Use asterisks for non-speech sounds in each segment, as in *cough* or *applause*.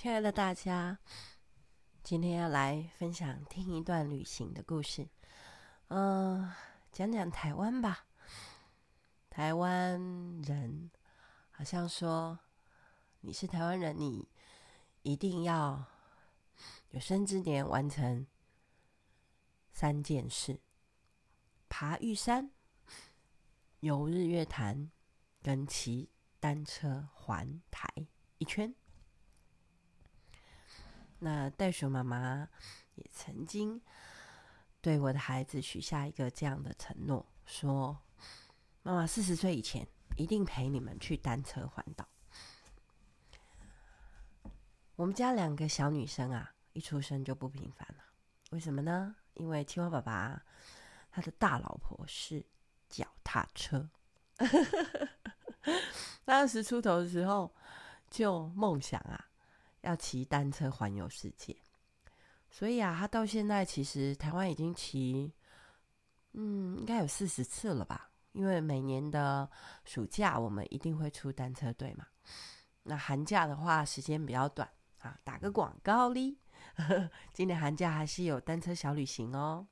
亲爱的大家，今天要来分享听一段旅行的故事。嗯、讲讲台湾吧。台湾人好像说，你是台湾人，你一定要有生之年完成三件事：爬玉山、游日月潭，跟骑单车环台一圈。那袋鼠妈妈也曾经对我的孩子许下一个这样的承诺，说：“妈妈四十岁以前一定陪你们去单车环岛。”我们家两个小女生啊，一出生就不平凡了。为什么呢？因为青蛙爸爸他的大老婆是脚踏车，他二十出头的时候就梦想啊。要骑单车环游世界，所以啊，他到现在其实台湾已经骑，嗯，应该有四十次了吧？因为每年的暑假我们一定会出单车队嘛。那寒假的话时间比较短啊，打个广告哩。*laughs* 今年寒假还是有单车小旅行哦，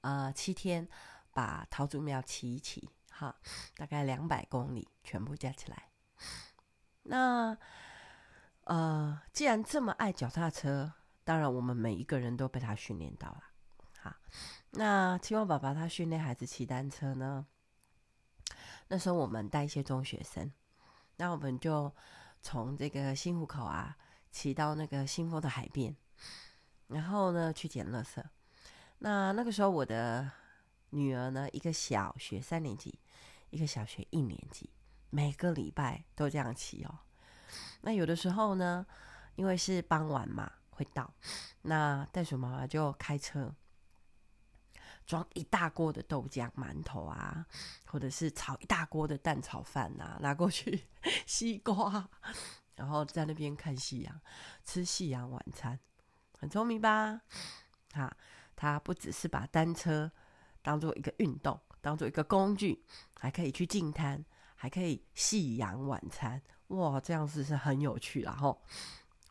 呃，七天把桃竹苗骑一骑，哈，大概两百公里，全部加起来。那。呃，既然这么爱脚踏车，当然我们每一个人都被他训练到了。好，那青蛙爸爸他训练孩子骑单车呢？那时候我们带一些中学生，那我们就从这个新湖口啊骑到那个新丰的海边，然后呢去捡垃圾。那那个时候我的女儿呢，一个小学三年级，一个小学一年级，每个礼拜都这样骑哦。那有的时候呢，因为是傍晚嘛，会到，那袋鼠妈妈就开车装一大锅的豆浆、馒头啊，或者是炒一大锅的蛋炒饭啊，拿过去 *laughs* 西瓜，然后在那边看夕阳，吃夕阳晚餐，很聪明吧？哈，他不只是把单车当做一个运动，当做一个工具，还可以去净滩，还可以夕阳晚餐。哇，这样子是很有趣，然后，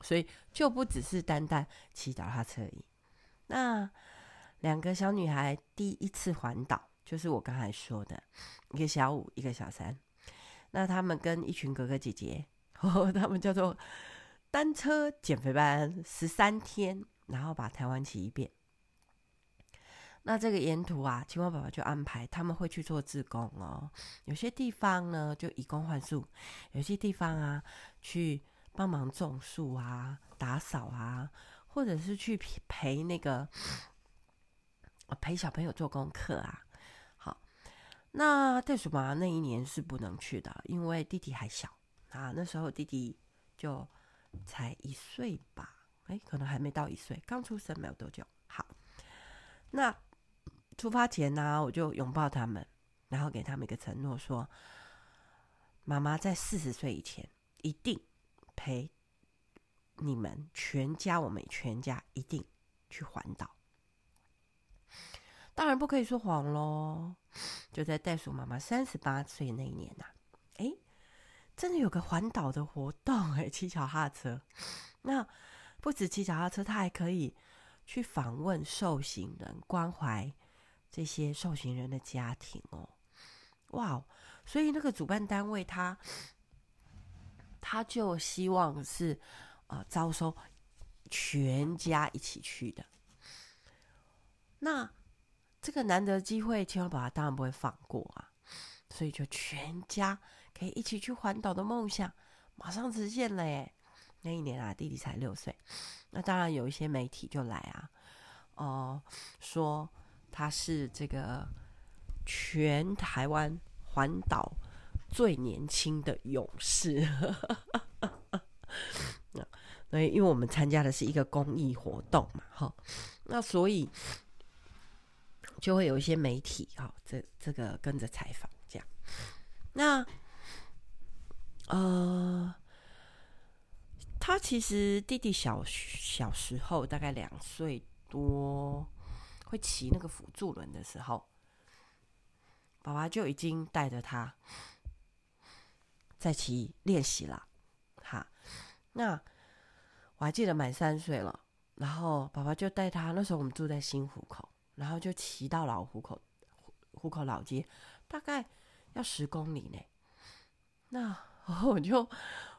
所以就不只是单单骑脚踏车而已。那两个小女孩第一次环岛，就是我刚才说的，一个小五，一个小三。那他们跟一群哥哥姐姐，哦，他们叫做单车减肥班，十三天，然后把台湾骑一遍。那这个沿途啊，青蛙爸爸就安排他们会去做志工哦。有些地方呢，就以工换宿；有些地方啊，去帮忙种树啊、打扫啊，或者是去陪那个陪小朋友做功课啊。好，那袋鼠妈妈那一年是不能去的，因为弟弟还小啊。那时候弟弟就才一岁吧，哎，可能还没到一岁，刚出生没有多久。好，那。出发前呢、我就拥抱他们，然后给他们一个承诺，说：“妈妈在四十岁以前一定陪你们全家，我们全家一定去环岛。”当然不可以说谎喽。就在袋鼠妈妈三十八岁那一年呐、啊，哎，真的有个环岛的活动哎，骑脚踏车。那不止骑脚踏车，他还可以去访问受刑人，关怀。这些受刑人的家庭哦，哇！所以那个主办单位他他就希望是呃招收全家一起去的。那这个难得机会，青蛙爸爸当然不会放过啊！所以就全家可以一起去环岛的梦想马上实现了耶！那一年啊，弟弟才六岁。那当然有一些媒体就来啊，哦、呃，说。他是这个全台湾环岛最年轻的勇士，*laughs* 那因为我们参加的是一个公益活动嘛，哈，那所以就会有一些媒体哈，这这个跟着采访这样。那呃，他其实弟弟小小时候大概两岁多。会骑那个辅助轮的时候，爸爸就已经带着他在骑练习了。哈，那我还记得满三岁了，然后爸爸就带他，那时候我们住在新湖口，然后就骑到老湖口，湖口老街，大概要十公里呢。那然 *laughs* 后我就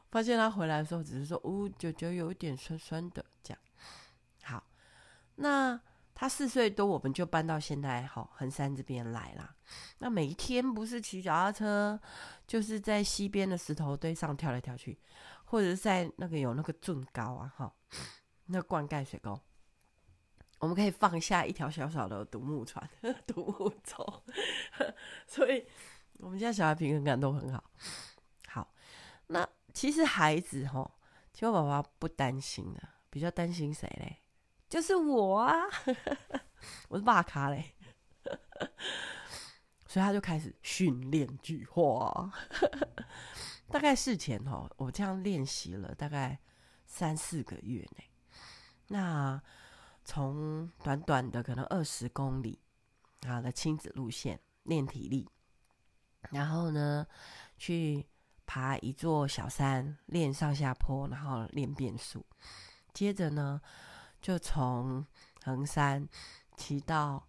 发现他回来的时候，只是说，哦，脚脚有一点酸酸的，这样。好，那。他四岁多，我们就搬到现在好横山这边来啦。那每一天不是骑脚踏车，就是在溪边的石头堆上跳来跳去，或者是在那个有那个圳高啊，哈，那灌溉水沟，我们可以放下一条小小的独木船，*laughs* 独木舟。*laughs* 所以我们家小孩平衡感都很好。好，那其实孩子哈，其实我爸爸不担心的，比较担心谁嘞？就是我啊，*laughs* 我是爸卡嘞，所以他就开始训练句话。大概事前哦，我这样练习了大概三四个月呢。那从短短的可能二十公里啊的亲子路线练体力，然后呢去爬一座小山练上下坡，然后练变速，接着呢。就从横山骑到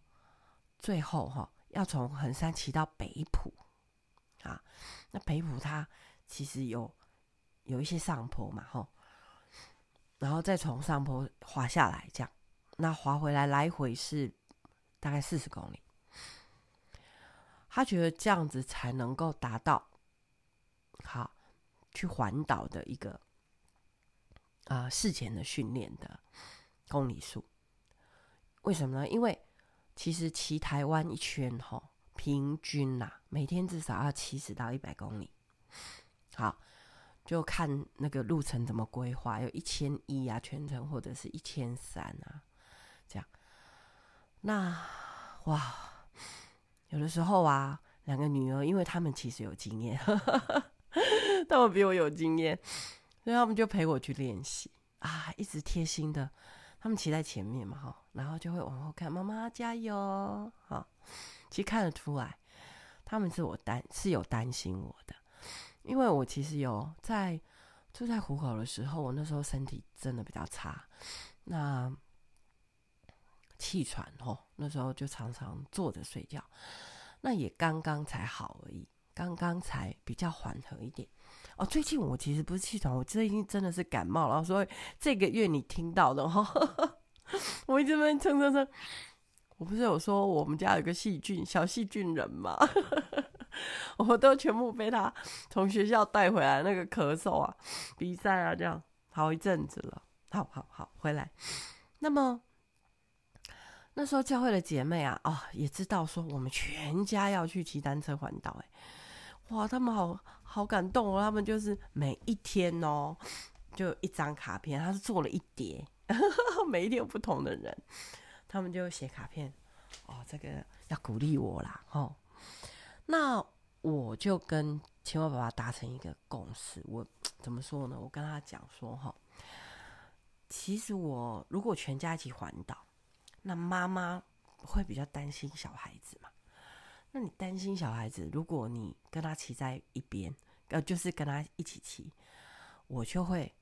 最后哈，要从横山骑到北埔啊。那北埔它其实有有一些上坡嘛，吼，然后再从上坡滑下来，这样，那滑回来来回是大概四十公里。他觉得这样子才能够达到好去环岛的一个啊、事前的训练的。公里数，为什么呢？因为其实骑台湾一圈吼，平均呐，每天至少要七十到一百公里。好，就看那个路程怎么规划，有一千一啊全程，或者是一千三啊，这样。那哇，有的时候啊，两个女儿，因为他们其实有经验，*laughs* 他们比我有经验，所以他们就陪我去练习啊，一直贴心的。他们骑在前面嘛，哈，然后就会往后看，妈妈加油，哈，其实看得出来，他们是我担是有担心我的，因为我其实有在住在虎口的时候，我那时候身体真的比较差，那气喘哦，那时候就常常坐着睡觉，那也刚刚才好而已，刚刚才比较缓和一点。哦，最近我其实不是气喘，我最近真的是感冒了。所以这个月你听到的哈，我一直在蹭蹭蹭。我不是有说我们家有个细菌，小细菌人嘛，*laughs* 我都全部被他从学校带回来，那个咳嗽啊、鼻塞啊，这样好一阵子了。好好好，回来。那么那时候教会的姐妹啊，哦，也知道说我们全家要去骑单车环岛，哎，哇，他们好。好感动哦！他们就是每一天哦，就一张卡片，他是做了一叠，*laughs* 每一天有不同的人，他们就写卡片哦，这个要鼓励我啦，哦，那我就跟青蛙爸爸达成一个共识，我怎么说呢？我跟他讲说哈，其实我如果全家一起环岛，那妈妈会比较担心小孩子嘛。那你担心小孩子，如果你跟他骑在一边，呃，就是跟他一起骑，我就会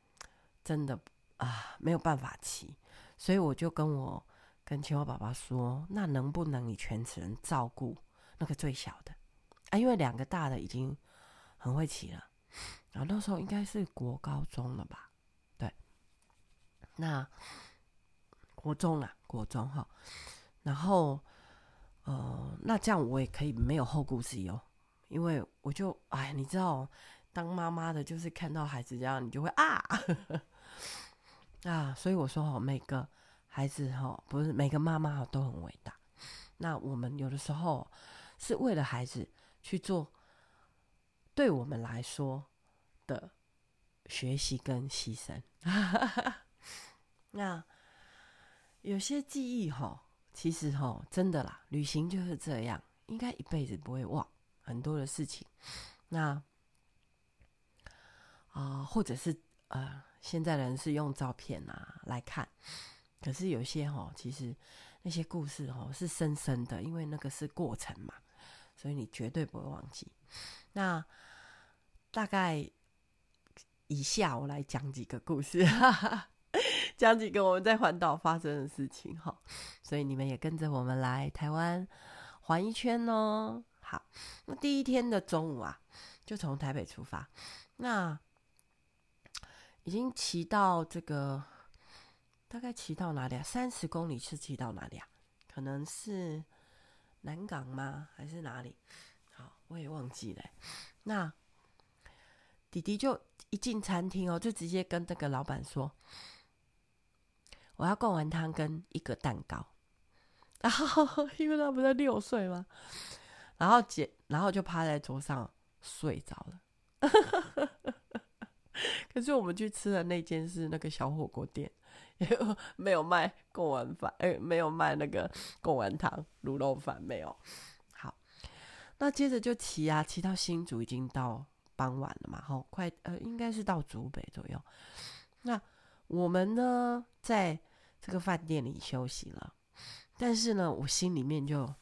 真的啊没有办法骑，所以我就跟我跟青蛙爸爸说，那能不能你全程照顾那个最小的啊？因为两个大的已经很会骑了，然后那时候应该是国高中了吧？对，那国中了，国中哈，然后。呃，那这样我也可以没有后顾之忧，因为我就哎，你知道，当妈妈的就是看到孩子这样，你就会啊 *laughs* 啊，所以我说哈，每个孩子哈，不是每个妈妈都很伟大。那我们有的时候是为了孩子去做，对我们来说的学习跟牺牲。*laughs* 那有些记忆哈。其实哈，真的啦，旅行就是这样，应该一辈子不会忘很多的事情。那啊、或者是呃，现在人是用照片啊来看，可是有些哈，其实那些故事哈是深深的，因为那个是过程嘛，所以你绝对不会忘记。那大概以下我来讲几个故事，哈哈，讲几个我们在环岛发生的事情哈，所以你们也跟着我们来台湾环一圈哦。好，那第一天的中午啊，就从台北出发，那已经骑到这个，大概骑到哪里啊？三十公里是骑到哪里啊？可能是南港吗？还是哪里？好，我也忘记了。那弟弟就一进餐厅哦，就直接跟这个老板说。我要贡丸汤跟一个蛋糕，然 *laughs* 后因为他不是六岁吗？然后姐，然后就趴在桌上睡着了。*laughs* 可是我们去吃的那间是那个小火锅店，*laughs* 没有卖贡丸饭，哎，没有卖那个贡丸汤、卤肉饭，没有。好，那接着就骑啊，骑到新竹已经到傍晚了嘛，吼，快呃，应该是到竹北左右。那我们呢，在这个饭店里休息了，但是呢，我心里面就，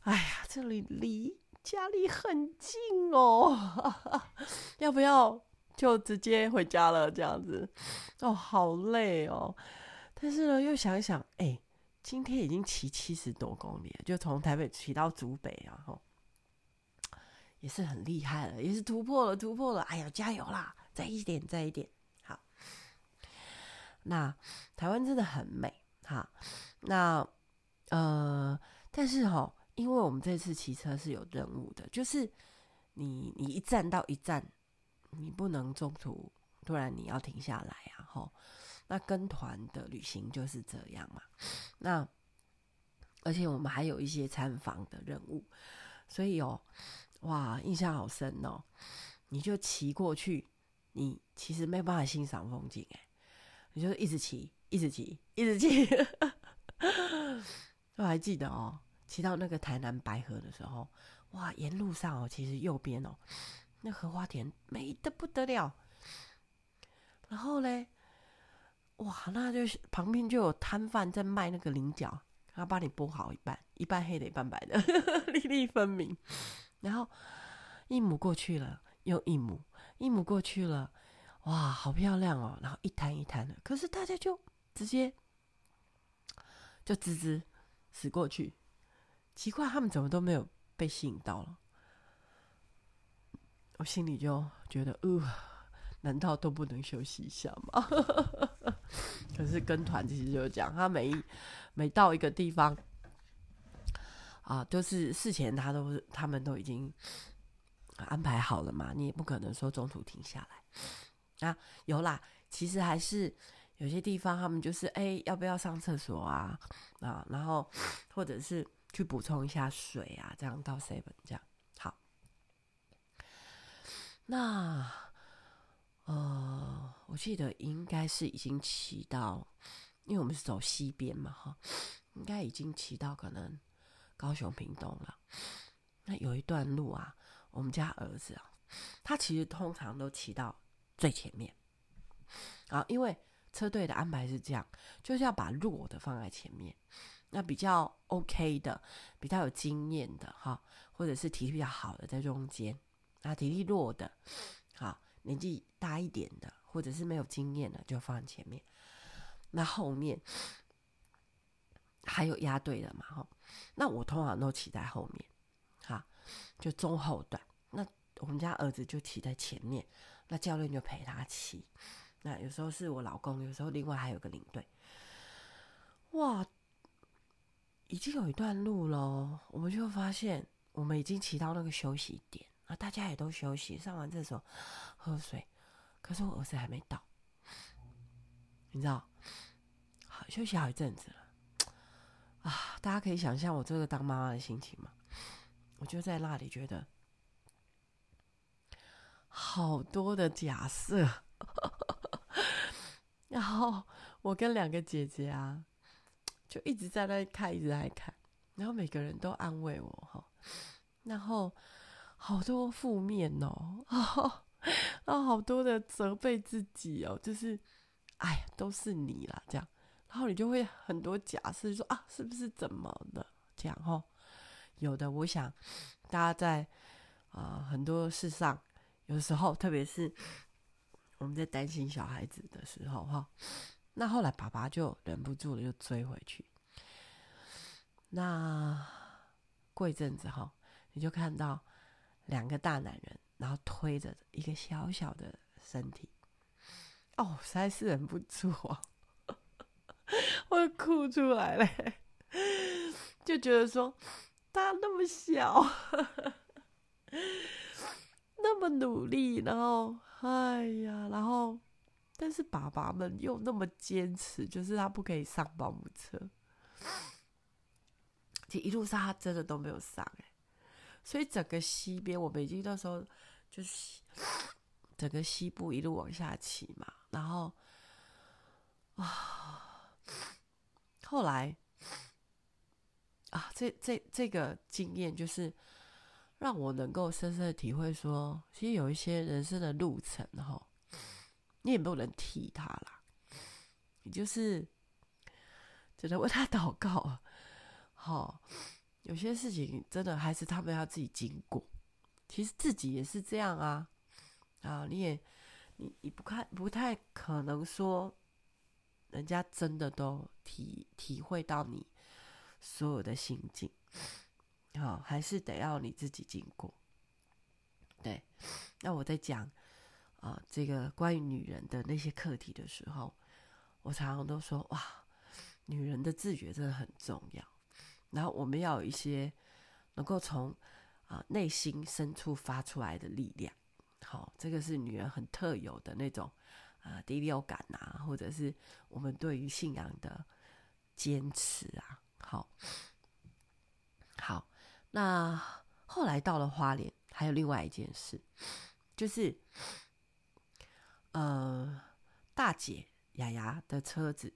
哎呀，这里离家里很近哦，*laughs* 要不要就直接回家了？这样子，哦，好累哦。但是呢，又想想，哎，今天已经骑七十多公里了，就从台北骑到竹北啊，吼，也是很厉害了，也是突破了，突破了。哎呀，加油啦，再一点，再一点。那台湾真的很美哈，那呃，但是哈，因为我们这次骑车是有任务的，就是你你一站到一站，你不能中途突然你要停下来啊，吼，那跟团的旅行就是这样嘛。那而且我们还有一些参访的任务，所以哦，哇，印象好深哦。你就骑过去，你其实没办法欣赏风景哎。你就一直骑，一直骑，一直骑。*laughs* 我还记得哦，骑到那个台南白河的时候，哇，沿路上哦，其实右边哦，那荷花田美得不得了。然后嘞，哇，那就是旁边就有摊贩在卖那个菱角，他帮你剥好一半，一半黑的，一半白的，*laughs* 粒粒分明。然后一亩过去了，又一亩，一亩过去了。哇，好漂亮哦！然后一滩一滩的，可是大家就直接就直直驶过去，奇怪，他们怎么都没有被吸引到了？我心里就觉得，呃，难道都不能休息一下吗？*laughs* 可是跟团其实就是讲，他每一每到一个地方啊，都是事前他都是他们都已经安排好了嘛，你也不可能说中途停下来。啊，有啦，其实还是有些地方他们就是哎、要不要上厕所啊？啊，然后或者是去补充一下水啊，这样到 seven 这样好。那呃，我记得应该是已经骑到，因为我们是走西边嘛，哈，应该已经骑到可能高雄屏东了。那有一段路啊，我们家儿子啊，他其实通常都骑到。最前面，啊，因为车队的安排是这样，就是要把弱的放在前面，那比较 OK 的、比较有经验的哈，或者是体力比较好的在中间，啊，体力弱的，好，年纪大一点的，或者是没有经验的就放在前面，那后面还有压队的嘛，哈，那我通常都骑在后面，哈，就中后段，那我们家儿子就骑在前面。那教练就陪他骑，那有时候是我老公，有时候另外还有个领队。哇，已经有一段路了，我们就发现我们已经骑到那个休息点，啊，大家也都休息，上完厕所喝水，可是我儿子还没到，你知道，好休息好一阵子了，啊，大家可以想象我这个当妈妈的心情吗？我就在那里觉得。好多的假设，*laughs* 然后我跟两个姐姐啊，就一直在那看，一直在看，然后每个人都安慰我哈，然后好多负面哦，*laughs* 然后好多的责备自己哦，就是哎呀，都是你啦这样，然后你就会很多假设说啊，是不是怎么了？这样哈？有的，我想大家在啊、很多事上。有时候，特别是我们在担心小孩子的时候，哈，那后来爸爸就忍不住了，就追回去。那过一阵子哈，你就看到两个大男人，然后推着一个小小的身体，哦，实在是忍不住啊，*laughs* 我哭出来了，就觉得说他那么小，那么努力，然后。哎呀，然后，但是爸爸们又那么坚持，就是他不可以上保姆车。*sniffs* 其实一路上他真的都没有上哎，所以整个西边，我们已经那时候就是整个西部一路往下骑嘛，然后啊，后来啊，这这这个经验就是。让我能够深深的体会说，其实有一些人生的路程，哈，你也没有人替他啦，你就是只能为他祷告。好，有些事情真的还是他们要自己经过。其实自己也是这样啊，啊，你也你你不看不太可能说，人家真的都体体会到你所有的心境。好，还是得要你自己经过。对，那我在讲啊、这个关于女人的那些课题的时候，我常常都说哇，女人的自觉真的很重要。然后我们要有一些能够从啊、内心深处发出来的力量。好，这个是女人很特有的那种啊、第六感啊，或者是我们对于信仰的坚持啊。好，好。那后来到了花莲，还有另外一件事，就是，呃，大姐雅雅的车子，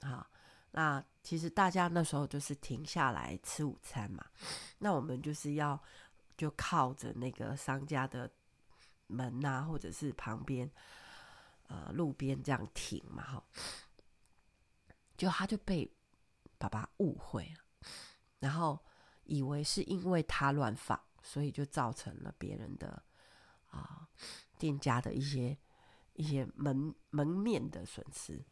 啊，那其实大家那时候就是停下来吃午餐嘛，那我们就是要就靠着那个商家的门呐、或者是旁边，呃，路边这样停嘛，哈，就他就被爸爸误会了，然后。以为是因为他乱放，所以就造成了别人的啊店家的一些一些门门面的损失，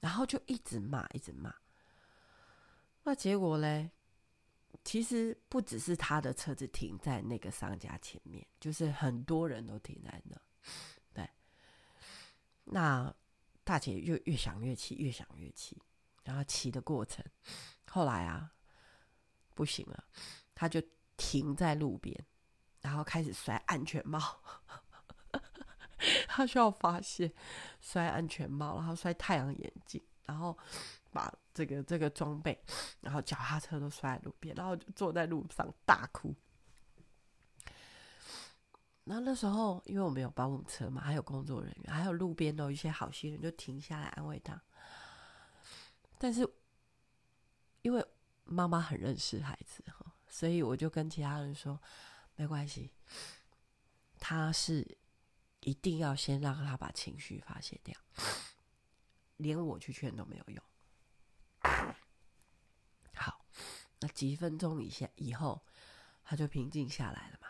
然后就一直骂，一直骂。那结果嘞，其实不只是他的车子停在那个商家前面，就是很多人都停在那。对，那大姐就越想越气，越想越气，然后气的过程，后来啊。不行了，他就停在路边，然后开始摔安全帽。*laughs* 他需要发泄，摔安全帽，然后摔太阳眼镜，然后把这个这个装备，然后脚踏车都摔在路边，然后就坐在路上大哭。然后那时候，因为我们有保姆车嘛，还有工作人员，还有路边的一些好心人，就停下来安慰他。但是因为。妈妈很认识孩子哈，所以我就跟其他人说，没关系，他是一定要先让他把情绪发泄掉，连我去劝都没有用。好，那几分钟以下以后，他就平静下来了嘛。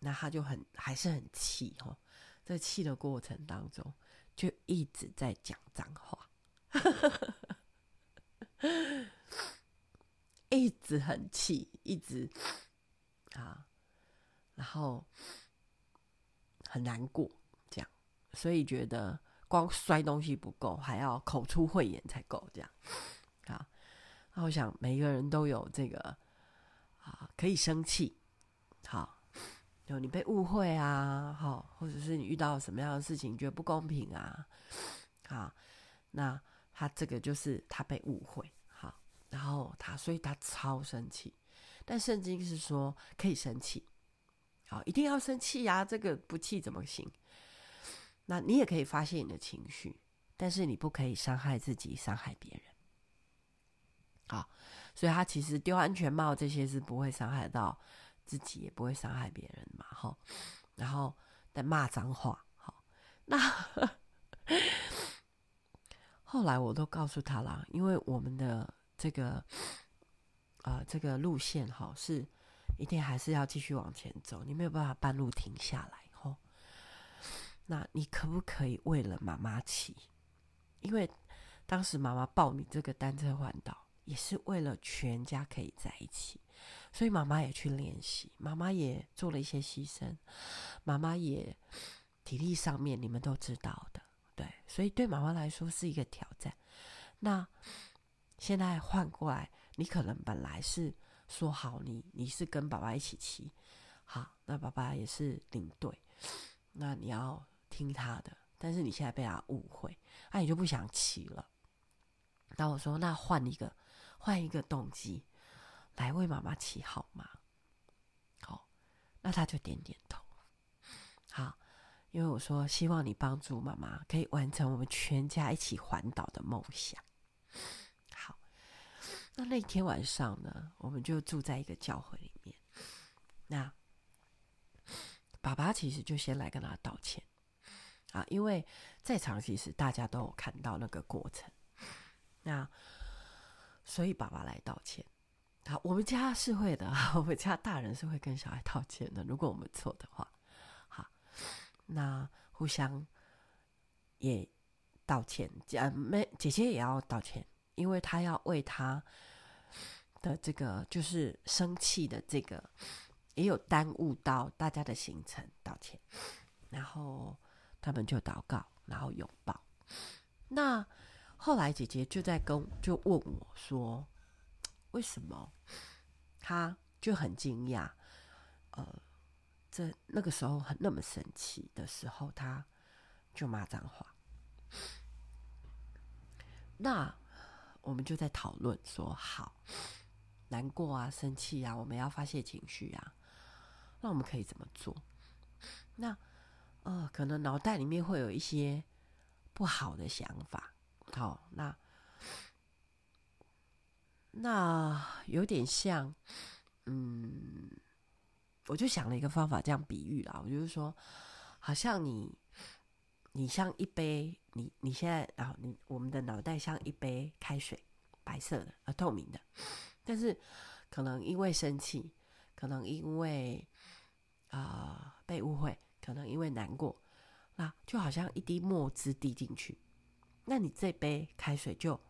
那他就很还是很气哈，在气的过程当中，就一直在讲脏话。*laughs* 一直很气，一直啊，然后很难过，这样，所以觉得光摔东西不够，还要口出秽言才够，这样啊。那我想每一个人都有这个啊，可以生气，好，就你被误会啊，好，或者是你遇到什么样的事情，觉得不公平啊，好，那他这个就是他被误会。然后他，所以他超生气，但圣经是说可以生气，好，一定要生气呀，这个不气怎么行？那你也可以发泄你的情绪，但是你不可以伤害自己，伤害别人。好，所以他其实丢安全帽这些是不会伤害到自己，也不会伤害别人嘛，哈。然后再骂脏话，好，那后来我都告诉他了，因为我们的。这个，啊、这个路线哈是一定还是要继续往前走，你没有办法半路停下来吼。那你可不可以为了妈妈骑？因为当时妈妈报名这个单车环岛，也是为了全家可以在一起，所以妈妈也去练习，妈妈也做了一些牺牲，妈妈也体力上面你们都知道的，对，所以对妈妈来说是一个挑战。那现在换过来，你可能本来是说好你你是跟爸爸一起骑，好，那爸爸也是领队，那你要听他的，但是你现在被他误会，那你就不想骑了。那我说，那换一个。换一个动机来为妈妈骑好吗？好，那他就点点。因为我说希望你帮助妈妈可以完成我们全家一起环岛的梦想。好，那那天晚上呢，我们就住在一个教会里面。那爸爸其实就先来跟他道歉啊，因为在场其实大家都有看到那个过程。那。所以爸爸来道歉，好，我们家是会的，*laughs* 我们家大人是会跟小孩道歉的。如果我们错的话，那互相也道歉，姐妹姐姐也要道歉，因为她要为她的这个就是生气的这个也有耽误到大家的行程道歉，然后他们就祷告，然后拥抱，那。后来姐姐就在跟就问我说：“为什么？”她就很惊讶。呃，这那个时候很那么生气的时候，他就骂脏话。那我们就在讨论说：“好，难过啊，生气啊，我们要发泄情绪啊，那我们可以怎么做？”那呃，可能脑袋里面会有一些不好的想法。好，那那有点像，嗯，我就想了一个方法，这样比喻啦。我就是说，好像你，你像一杯，你你现在啊，你我们的脑袋像一杯开水，白色的，啊，透明的，但是可能因为生气，可能因为啊、被误会，可能因为难过，那就好像一滴墨汁滴进去。那你这杯开水就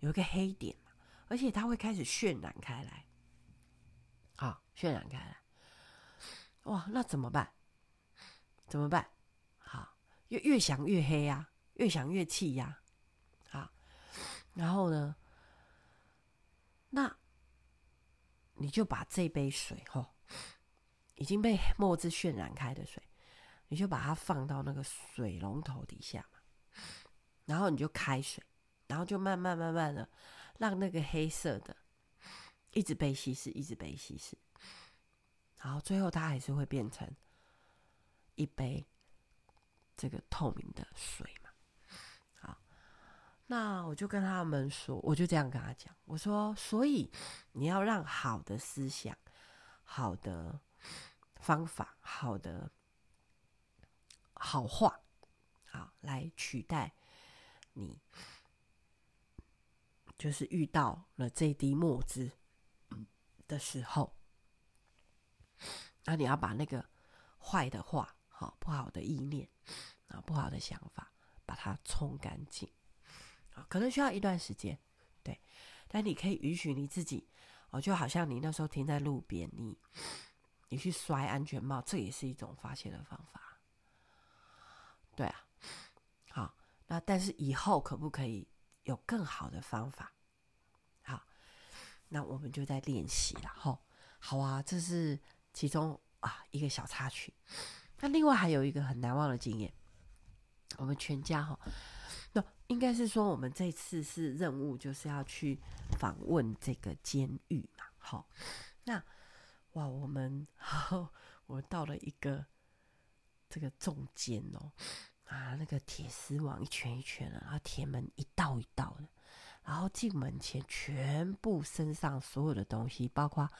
有一个黑点嘛，而且它会开始渲染开来，好，渲染开来，哇，那怎么办？怎么办？好，越越想越黑呀，越想越气呀，啊，然后呢，那你就把这杯水吼，已经被墨汁渲染开的水，你就把它放到那个水龙头底下嘛。然后你就开水，然后就慢慢慢慢的让那个黑色的一直被稀释，一直被稀释，然后最后它还是会变成一杯这个透明的水嘛。好，那我就跟他们说，我就这样跟他讲，我说，所以你要让好的思想、好的方法、好的好话，好来取代。你就是遇到了这滴墨汁的时候，那你要把那个坏的话、好不好的意念啊、不好的想法，把它冲干净啊，可能需要一段时间，对，但你可以允许你自己哦，就好像你那时候停在路边，你你去摔安全帽，这也是一种发泄的方法，对啊。好那但是以后可不可以有更好的方法？好，那我们就在练习了。吼，好啊，这是其中啊一个小插曲。那另外还有一个很难忘的经验，我们全家哈，那应该是说我们这次是任务，就是要去访问这个监狱嘛。好，那哇，我们我到了一个这个重监哦。啊，那个铁丝网一圈一圈的，然后铁门一道一道的，然后进门前全部身上所有的东西，包括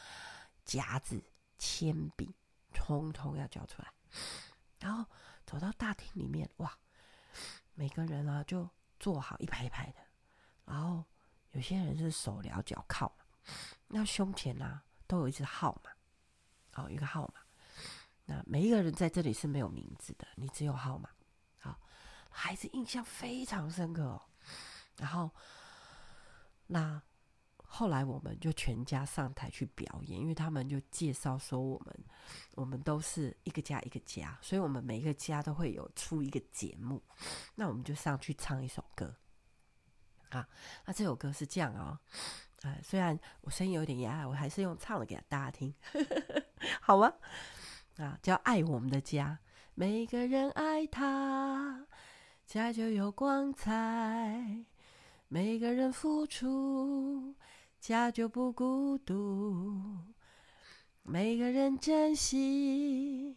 夹子、铅笔，通通要交出来。然后走到大厅里面，哇，每个人啊就坐好一排一排的，然后有些人是手撩脚靠嘛，那胸前啊都有一只号码，哦，一个号码。那每一个人在这里是没有名字的，你只有号码。好孩子印象非常深刻哦。然后，那后来我们就全家上台去表演，因为他们就介绍说我们我们都是一个家一个家，所以我们每一个家都会有出一个节目。那我们就上去唱一首歌啊。那这首歌是这样哦，呃，虽然我声音有点哑，我还是用唱的给大家听，*laughs* 好吗？啊，叫爱我们的家，每个人爱他，家就有光彩。每个人付出，家就不孤独；每个人珍惜，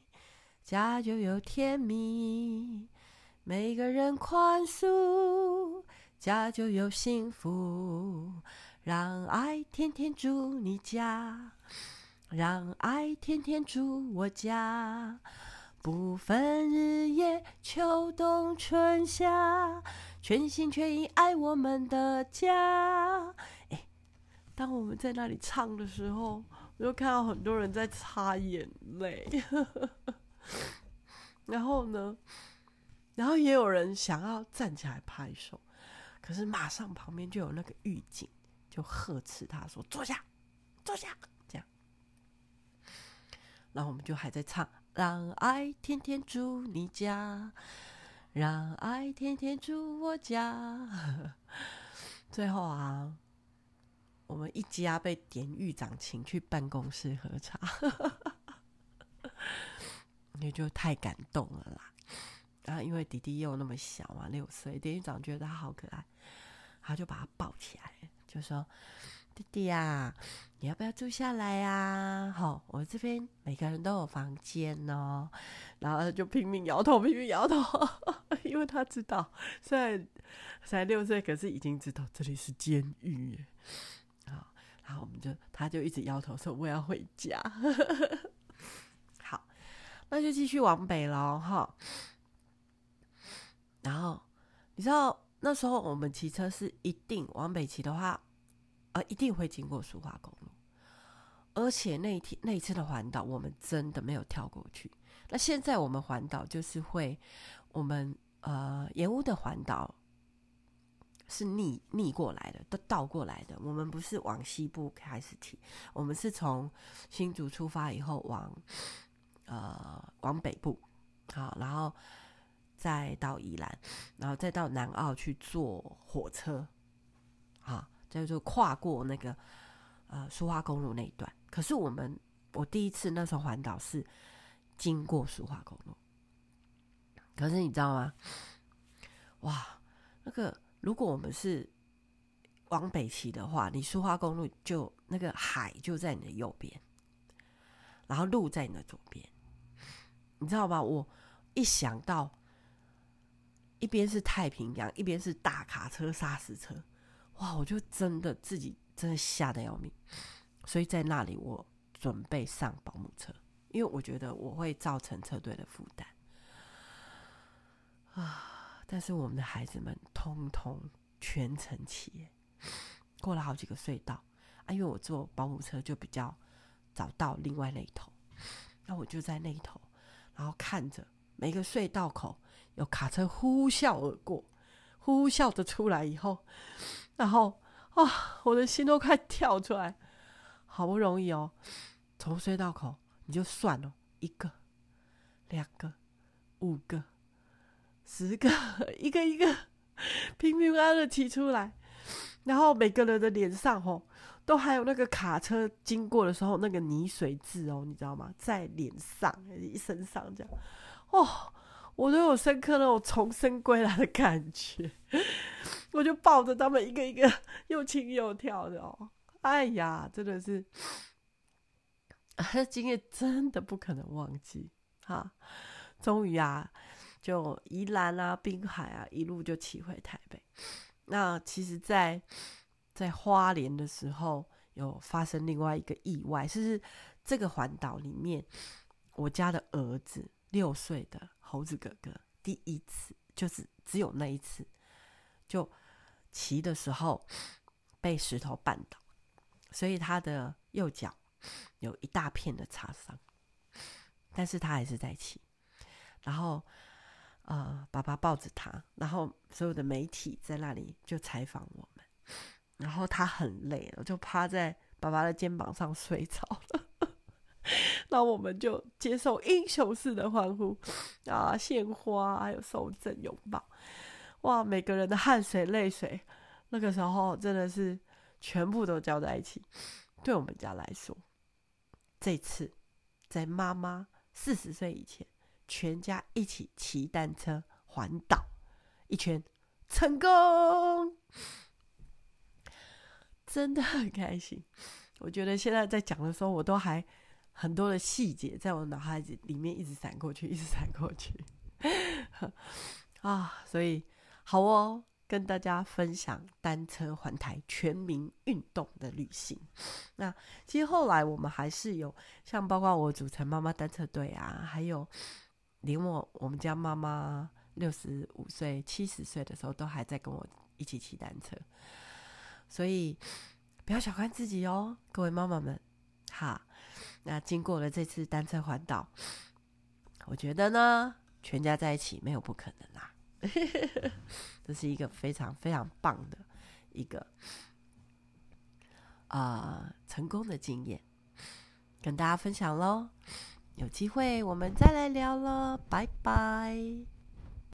家就有甜蜜；每个人宽恕，家就有幸福。让爱天天住你家，让爱天天住我家，不分日夜，秋冬春夏。全心全意爱我们的家。当我们在那里唱的时候，我就看到很多人在擦眼泪。*laughs* 然后呢，然后也有人想要站起来拍手，可是马上旁边就有那个狱警就呵斥他说：“坐下，坐下。”这样，然后我们就还在唱：“让爱天天住你家。”让爱天天住我家。*laughs* 最后啊，我们一家被典狱长请去办公室喝茶，*laughs* 也就太感动了啦。然后因为弟弟又那么小嘛，六岁，典狱长觉得他好可爱，他就把他抱起来，就说。弟弟呀、啊，你要不要住下来呀、啊？好，我这边每个人都有房间哦。然后就拼命摇头，拼命摇头，*laughs* 因为他知道，虽然才六岁，可是已经知道这里是监狱。然后我们就，他就一直摇头说：“我要回家。”好，那就继续往北喽，哈。然后你知道那时候我们骑车是一定往北骑的话。呃，一定会经过苏花公路，而且那一天那一次的环岛，我们真的没有跳过去。那现在我们环岛就是会，我们呃延乌的环岛是逆逆过来的，都倒过来的。我们不是往西部开始提，我们是从新竹出发以后往呃往北部，好，然后再到宜兰，然后再到南澳去坐火车，好。就就跨过那个呃苏花公路那一段，可是我们我第一次那时候环岛是经过苏花公路，可是你知道吗？哇，那个如果我们是往北骑的话，你苏花公路就那个海就在你的右边，然后路在你的左边，你知道吗？我一想到一边是太平洋，一边是大卡车、砂石车。哇！我就真的自己真的吓得要命，所以在那里我准备上保姆车，因为我觉得我会造成车队的负担啊。但是我们的孩子们通通全程骑，过了好几个隧道啊，因为我坐保姆车就比较早到另外那一头，那我就在那一头，然后看着每个隧道口有卡车呼啸而过，呼啸着出来以后。然后啊，我的心都快跳出来，好不容易哦，从隧道口你就算了，一个、两个、五个、十个，*laughs* 一个一个平平安安的提出来，然后每个人的脸上哦，都还有那个卡车经过的时候那个泥水渍哦，你知道吗？在脸上一、身上这样，哦。我都有深刻那种重生归来的感觉，我就抱着他们一个一个又亲又跳的哦，哎呀，真的是，这 *laughs* 经验真的不可能忘记哈。终于啊，就宜兰啊、滨海啊，一路就骑回台北。那其实在，在花莲的时候，有发生另外一个意外，是这个环岛里面，我家的儿子六岁的。猴子哥哥第一次就是只有那一次，就骑的时候被石头绊倒，所以他的右脚有一大片的擦伤，但是他还是在骑。然后，呃，爸爸抱着他，然后所有的媒体在那里就采访我们，然后他很累了，就趴在爸爸的肩膀上睡着了。*laughs* 那我们就接受英雄式的欢呼啊，献花，还有受赠拥抱，哇，每个人的汗水泪水，那个时候真的是全部都交在一起。对我们家来说，这次在妈妈四十岁以前，全家一起骑单车环岛一圈，成功，*laughs* 真的很开心。我觉得现在在讲的时候，我都还。很多的细节在我脑海里面一直闪过去，一直闪过去 *laughs* 啊！所以好哦，跟大家分享单车环台全民运动的旅行。那其实后来我们还是有像包括我组成妈妈单车队啊，还有连我我们家妈妈六十五岁、七十岁的时候，都还在跟我一起骑单车。所以不要小看自己哦，各位妈妈们，哈。那经过了这次单车环岛，我觉得呢，全家在一起没有不可能啦。*laughs* 这是一个非常非常棒的一个啊、成功的经验，跟大家分享喽。有机会我们再来聊了，拜拜。